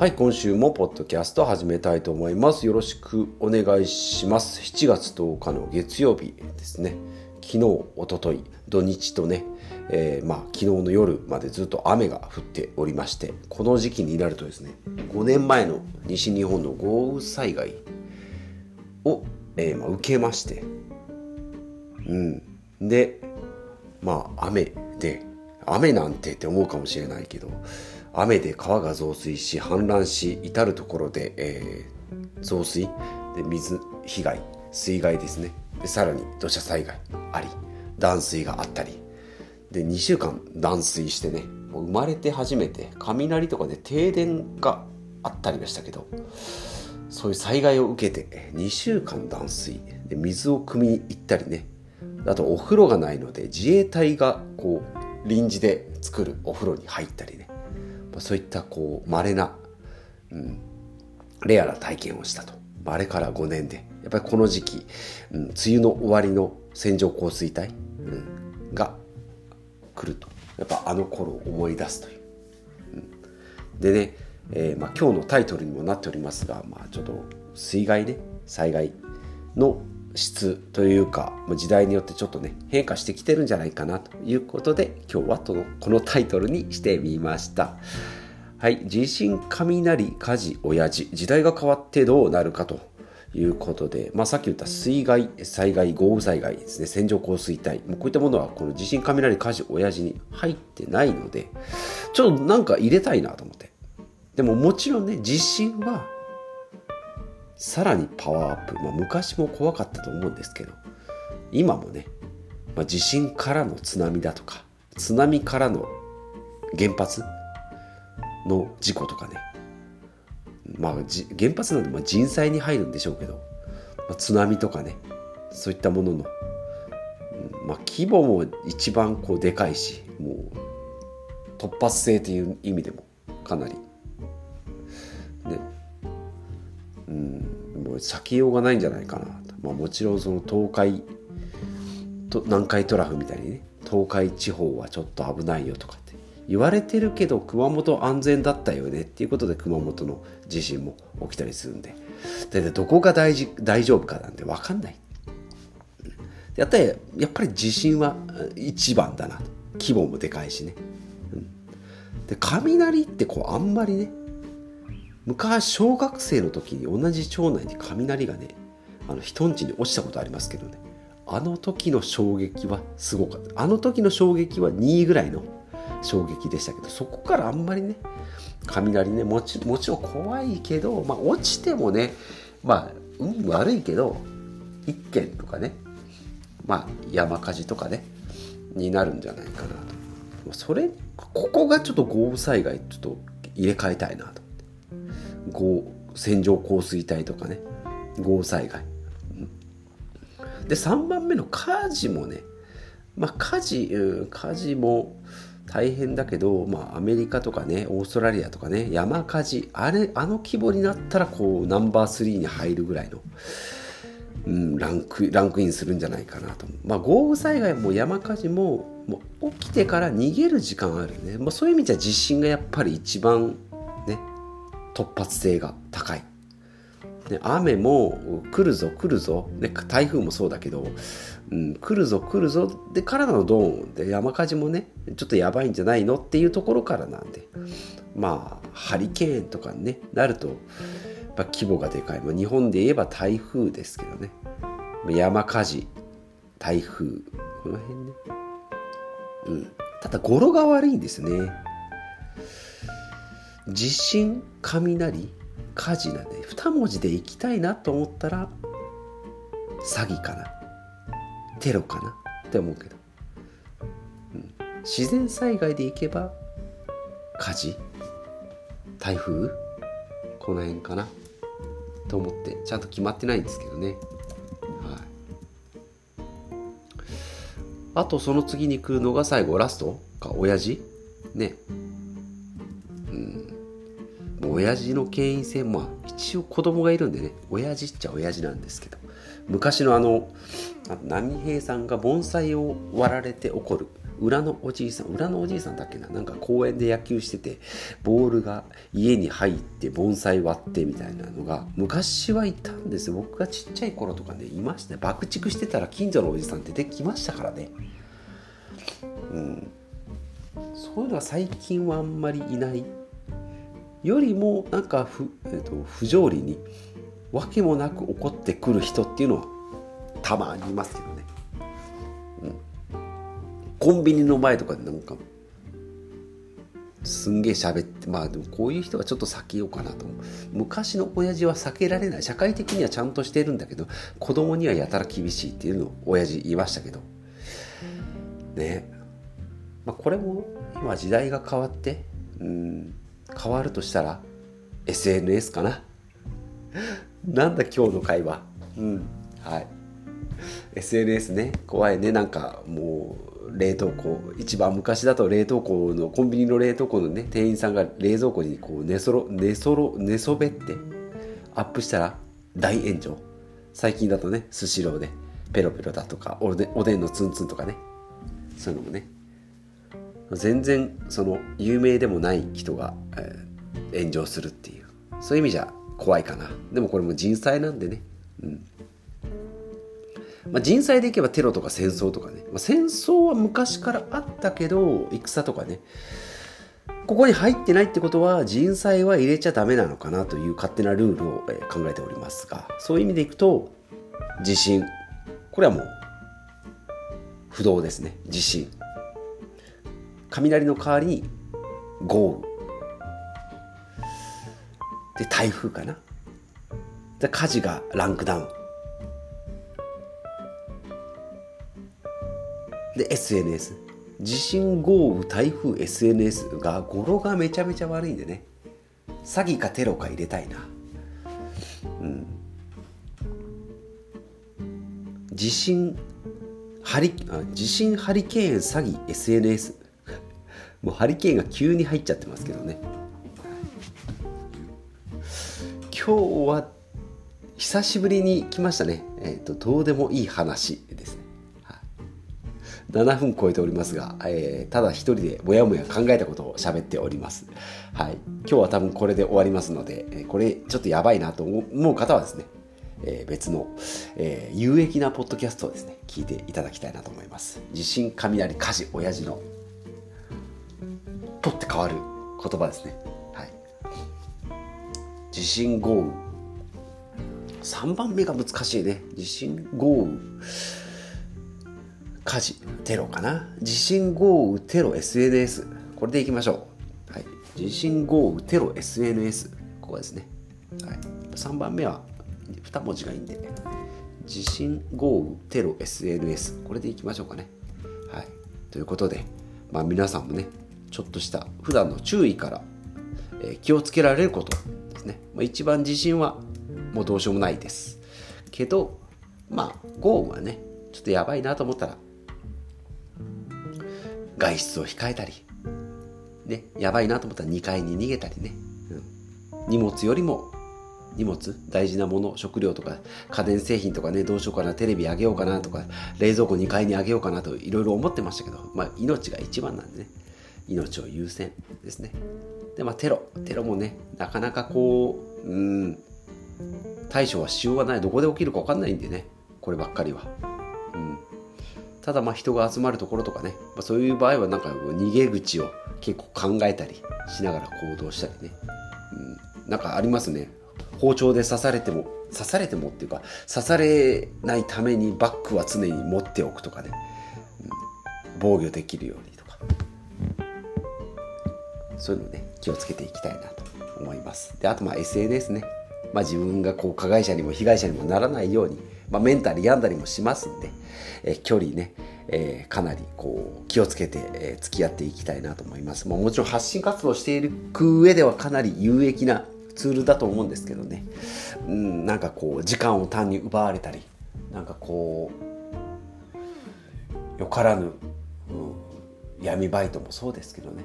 はい今週もポッドキャスト始めたいと思います。よろしくお願いします。7月10日の月曜日ですね。昨日おととい土日とね、えー、まあ昨日の夜までずっと雨が降っておりましてこの時期になるとですね5年前の西日本の豪雨災害を、えー、まあ、受けましてうん。でまあ雨で雨なんてって思うかもしれないけど雨で川が増水し氾濫し至る所で、えー、増水。で水被害。水害ですね。でさらに土砂災害あり断水があったり。で2週間断水してね生まれて初めて雷とかで停電があったりましたけどそういう災害を受けて2週間断水。で水を汲みに行ったりね。あとお風呂がないので自衛隊がこう臨時で作るお風呂に入ったりそういったこう稀な、うん、レアな体験をしたと。あれから5年で、やっぱりこの時期、うん、梅雨の終わりの線状降水帯、うん、が来ると。やっぱあの頃を思い出すという。うん、でね、えー、まあ、今日のタイトルにもなっておりますが、まあ、ちょっと水害ね、災害の質というか時代によってちょっとね変化してきてるんじゃないかなということで今日はこのタイトルにしてみました。はい地震雷火事親父。時代が変わってどうなるかということで、まあ、さっき言った水害災害豪雨災害ですね。線状降水帯。もうこういったものはこの地震雷火事親父に入ってないのでちょっとなんか入れたいなと思って。でももちろんね地震はさらにパワーアップ、まあ、昔も怖かったと思うんですけど今もね、まあ、地震からの津波だとか津波からの原発の事故とかねまあ原発なんでま人災に入るんでしょうけど、まあ、津波とかねそういったものの、まあ、規模も一番こうでかいしもう突発性という意味でもかなり避けようがないんじゃないかなと、まあ、もちろんその東海と南海トラフみたいにね東海地方はちょっと危ないよとかって。言われてるけど熊本安全だったよねっていうことで熊本の地震も起きたりするんで。でどこが大事大丈夫かなんて分かんない。やったらやっぱり地震は一番だな規模もでかいしね、うん、で雷ってこうあんまりね昔小学生の時に同じ町内に雷がねあの人んちに落ちたことありますけどね。あの時の衝撃はすごかった。あの時の衝撃は2位ぐらいの衝撃でしたけどそこからあんまりね雷ねもちもちろん怖いけど、まあ、落ちてもねまあ運悪いけど1件とかねまあ山火事とかねになるんじゃないかなと。それここがちょっと豪雨災害ちょっと入れ替えたいなと。線状降水帯とかね。豪雨災害、うん、で3番目の火事もねまあ火事、火事も大変だけど、まあ、アメリカとかねオーストラリアとかね山火事あれあの規模になったらこうナンバー3に入るぐらいの、うん、ランクランクインするんじゃないかなとまあ豪雨災害も山火事ももう起きてから逃げる時間あるね、まあ、そういう意味じゃ地震がやっぱり一番ね突発性が高い。ね、雨も来るぞ来るぞ、ね、台風もそうだけど、うん、来るぞ来るぞ。でからのドーンで山火事もねちょっとやばいんじゃないのっていうところからなんで。まあハリケーンとかに、ね、なるとやっぱ規模がでかい、まあ、日本で言えば台風ですけどね。山火事台風この辺ね。うん。ただ語呂が悪いんですね。地震雷火事なんで2文字でいきたいなと思ったら詐欺かな。テロかな。って思うけど、うん、自然災害でいけば火事。台風？この辺かな。と思ってちゃんと決まってないんですけどね。はい。あとその次に来るのが最後ラストか親父？ね。親父の権威性まあ一応子供がいるんでね親父っちゃ親父なんですけど昔のあの波平さんが盆栽を割られて起こる裏のおじいさん裏のおじいさんだっけななんか公園で野球しててボールが家に入って盆栽割ってみたいなのが昔はいたんです僕がちっちゃい頃とかねいました爆竹してたら近所のおじさんってきましたからね。うん。そういうのは最近はあんまりいない。よりもなんか不,、えーと、不条理に訳もなく怒ってくる人っていうのはたまにいますけどね、うん、コンビニの前とかでなんかすんげえ喋ってまあでもこういう人はちょっと避けようかなと思う。昔の親父は避けられない。社会的にはちゃんとしてるんだけど子供にはやたら厳しいっていうのを親父言いましたけど。ね。まあこれも今時代が変わってうん。変わるとしたら SNS かな？なんだ今日の会話。うん。はい。SNS ね。怖いね。なんかもう冷凍庫。一番昔だと冷凍庫のコンビニの冷凍庫のね店員さんが冷蔵庫にこう寝そろ寝そろ寝そべってアップしたら大炎上。最近だとねスシローでペロペロだとかおでおでんのツンツンとかね。そういうのもね。全然その有名でもない人が、えー、炎上するっていう。そういう意味じゃ怖いかな。でもこれも人災なんでね。うん。まあ、人災でいけばテロとか戦争とかね、まあ、戦争は昔からあったけど戦とかね。ここに入ってないってことは人災は入れちゃダメなのかなという勝手なルールを考えておりますが。そういう意味でいくと地震。これはもう不動ですね。地震。雷の代わりに豪雨。で台風かな。で火事がランクダウン。で SNS 地震豪雨台風 SNS が語呂がめちゃめちゃ悪いんでね。詐欺かテロか入れたいな。うん。地震ハリ地震ハリケーン詐欺 SNS もうハリケーンが急に入っちゃってますけどね。今日は久しぶりに来ましたね。えっ、ー、とどうでもいい話です、7分超えておりますが、えー、ただ一人でもやもや考えたことを喋っております。はい。今日は多分これで終わりますのでこれちょっとやばいなと思う方はですねえー、別の、えー、有益なポッドキャストをですね聞いていただきたいなと思います。地震雷火事親父の変わる言葉ですね。はい、地震豪雨。3番目が難しいね。地震豪雨。火事テロかな。地震豪雨テロ SNS これでいきましょう、はい、地震豪雨テロ SNS ここですね、はい、3番目は2文字がいいんで。地震豪雨テロ SNS これでいきましょうかね。はい。ということでまあ皆さんもねちょっとした普段の注意から、え気をつけられることですね、まあ、一番自信はもうどうしようもないです。けどまあ豪雨はねちょっとやばいなと思ったら外出を控えたりねやばいなと思ったら2階に逃げたりね、うん、荷物よりも荷物大事なもの食料とか家電製品とかねどうしようかなテレビあげようかなとか冷蔵庫2階にあげようかなといろいろ思ってましたけどまあ命が一番なんでね。命を優先ですね。で、まあ、テロ。テロもね、なかなかこう、うん、対処はしようがない。どこで起きるか分かんないんでね、こればっかりは。うん、ただ、まあ、人が集まるところとかね、まあ、そういう場合は、なんか逃げ口を結構考えたりしながら行動したりね。うん、なんかありますね。包丁で刺されても、刺されてもっていうか、刺されないためにバッグは常に持っておくとかね。うん、防御できるようにそういうのね気をつけていきたいなと思います。であとまあ SNS ね、まあ、自分がこう加害者にも被害者にもならないように、まあ、メンタル病んだりもしますんで、え距離ね、えー、かなりこう気をつけて、えー、付き合っていきたいなと思います、まあ、もちろん発信活動していく上ではかなり有益なツールだと思うんですけどね、うん、なんかこう時間を単に奪われたりなんかこうよからぬ、うん、闇バイトもそうですけどね。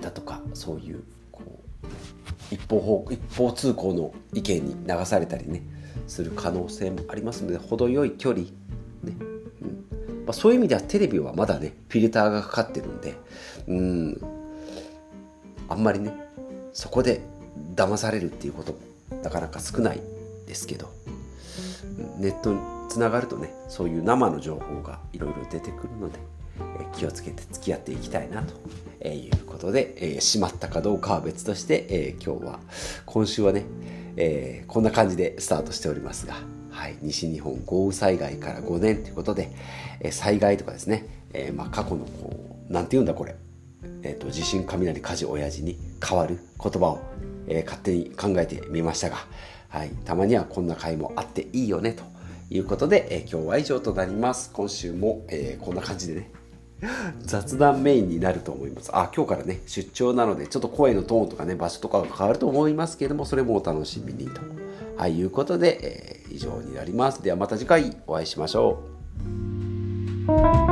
だとかそういうこう一方方一方通行の意見に流されたりねする可能性もありますので程よい距離、ねうん、まあ、そういう意味ではテレビはまだねフィルターがかかってるんでうん。あんまりねそこで騙されるっていうこともなかなか少ないですけどネットにつながるとねそういう生の情報がいろいろ出てくるので、気をつけて付き合っていきたいなということで、えー、しまったかどうかは別として、えー、今日は今週はね、えー、こんな感じでスタートしておりますが、はい、西日本豪雨災害から5年ということで、え災害とかですね、えまあ、過去のこうなんて言うんだこれ、えーと、地震雷火事親父に変わる言葉を、え勝手に考えてみましたが、はい、たまにはこんな回もあっていいよねということで、え今日は以上となります。今週も、えこんな感じでね雑談メインになると思います。あ、今日からね、出張なので、ちょっと声のトーンとかね、場所とかが変わると思いますけれども、それもお楽しみにと。はい、いうことで、えー、以上になります。ではまた次回お会いしましょう。